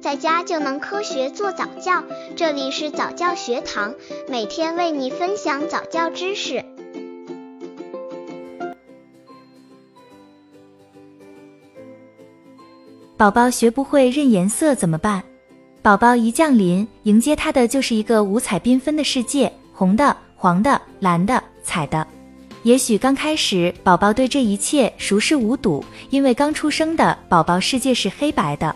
在家就能科学做早教。这里是早教学堂，每天为你分享早教知识。宝宝学不会认颜色怎么办？宝宝一降临，迎接他的就是一个五彩缤纷的世界，红的、黄的、蓝的、彩的。也许刚开始，宝宝对这一切熟视无睹，因为刚出生的宝宝世界是黑白的。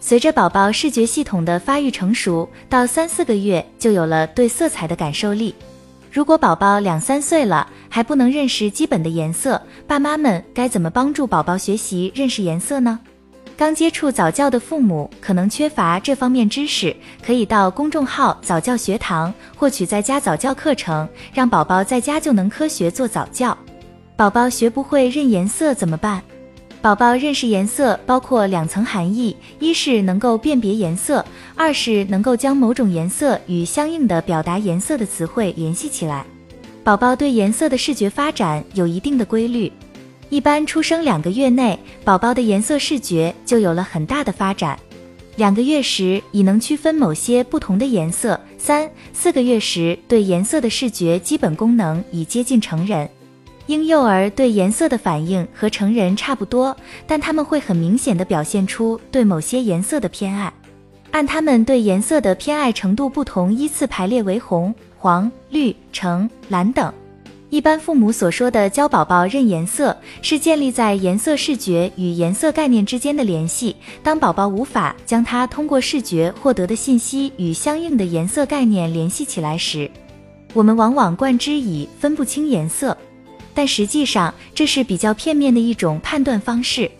随着宝宝视觉系统的发育成熟，到三四个月就有了对色彩的感受力。如果宝宝两三岁了还不能认识基本的颜色，爸妈们该怎么帮助宝宝学习认识颜色呢？刚接触早教的父母可能缺乏这方面知识，可以到公众号早教学堂获取在家早教课程，让宝宝在家就能科学做早教。宝宝学不会认颜色怎么办？宝宝认识颜色包括两层含义：一是能够辨别颜色，二是能够将某种颜色与相应的表达颜色的词汇联系起来。宝宝对颜色的视觉发展有一定的规律。一般出生两个月内，宝宝的颜色视觉就有了很大的发展。两个月时已能区分某些不同的颜色，三四个月时对颜色的视觉基本功能已接近成人。婴幼儿对颜色的反应和成人差不多，但他们会很明显的表现出对某些颜色的偏爱，按他们对颜色的偏爱程度不同，依次排列为红、黄、绿、橙、蓝等。一般父母所说的教宝宝认颜色，是建立在颜色视觉与颜色概念之间的联系。当宝宝无法将它通过视觉获得的信息与相应的颜色概念联系起来时，我们往往冠之以分不清颜色。但实际上，这是比较片面的一种判断方式。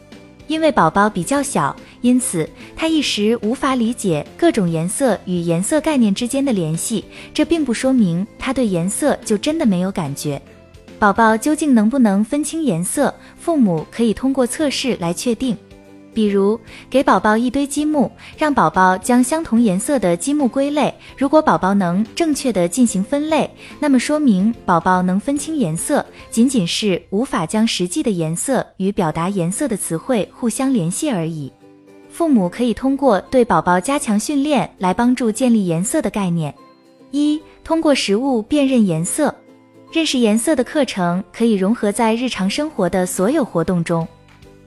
因为宝宝比较小，因此他一时无法理解各种颜色与颜色概念之间的联系。这并不说明他对颜色就真的没有感觉。宝宝究竟能不能分清颜色，父母可以通过测试来确定。比如，给宝宝一堆积木，让宝宝将相同颜色的积木归类。如果宝宝能正确的进行分类，那么说明宝宝能分清颜色，仅仅是无法将实际的颜色与表达颜色的词汇互相联系而已。父母可以通过对宝宝加强训练来帮助建立颜色的概念。一、通过实物辨认颜色，认识颜色的课程可以融合在日常生活的所有活动中。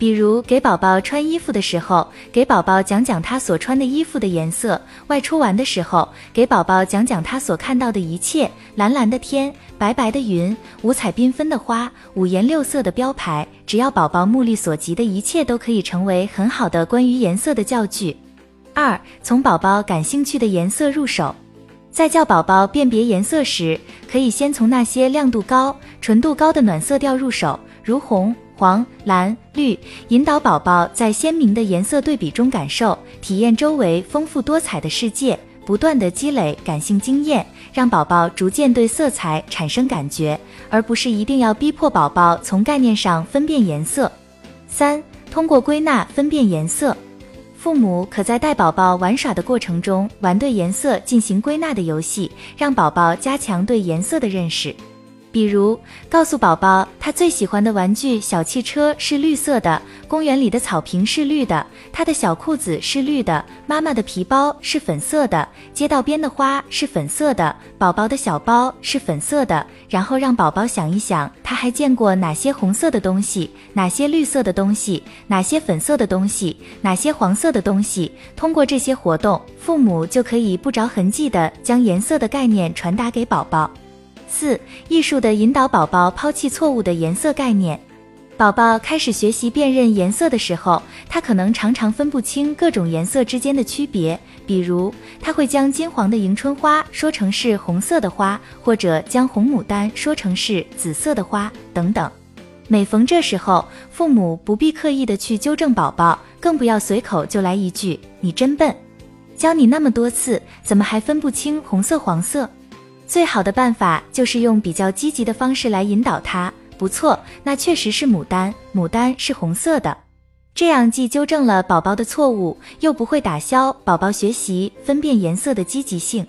比如给宝宝穿衣服的时候，给宝宝讲讲他所穿的衣服的颜色；外出玩的时候，给宝宝讲讲他所看到的一切：蓝蓝的天，白白的云，五彩缤纷的花，五颜六色的标牌。只要宝宝目力所及的一切，都可以成为很好的关于颜色的教具。二，从宝宝感兴趣的颜色入手，在教宝宝辨别颜色时，可以先从那些亮度高、纯度高的暖色调入手，如红。黄、蓝、绿，引导宝宝在鲜明的颜色对比中感受、体验周围丰富多彩的世界，不断的积累感性经验，让宝宝逐渐对色彩产生感觉，而不是一定要逼迫宝宝从概念上分辨颜色。三、通过归纳分辨颜色，父母可在带宝宝玩耍的过程中玩对颜色进行归纳的游戏，让宝宝加强对颜色的认识。比如，告诉宝宝他最喜欢的玩具小汽车是绿色的，公园里的草坪是绿的，他的小裤子是绿的，妈妈的皮包是粉色的，街道边的花是粉色的，宝宝的小包是粉色的。然后让宝宝想一想，他还见过哪些红色的东西，哪些绿色的东西，哪些粉色的东西，哪些黄色的东西。通过这些活动，父母就可以不着痕迹地将颜色的概念传达给宝宝。四、艺术的引导宝宝抛弃错误的颜色概念。宝宝开始学习辨认颜色的时候，他可能常常分不清各种颜色之间的区别。比如，他会将金黄的迎春花说成是红色的花，或者将红牡丹说成是紫色的花等等。每逢这时候，父母不必刻意的去纠正宝宝，更不要随口就来一句“你真笨”，教你那么多次，怎么还分不清红色、黄色？最好的办法就是用比较积极的方式来引导他。不错，那确实是牡丹，牡丹是红色的。这样既纠正了宝宝的错误，又不会打消宝宝学习分辨颜色的积极性。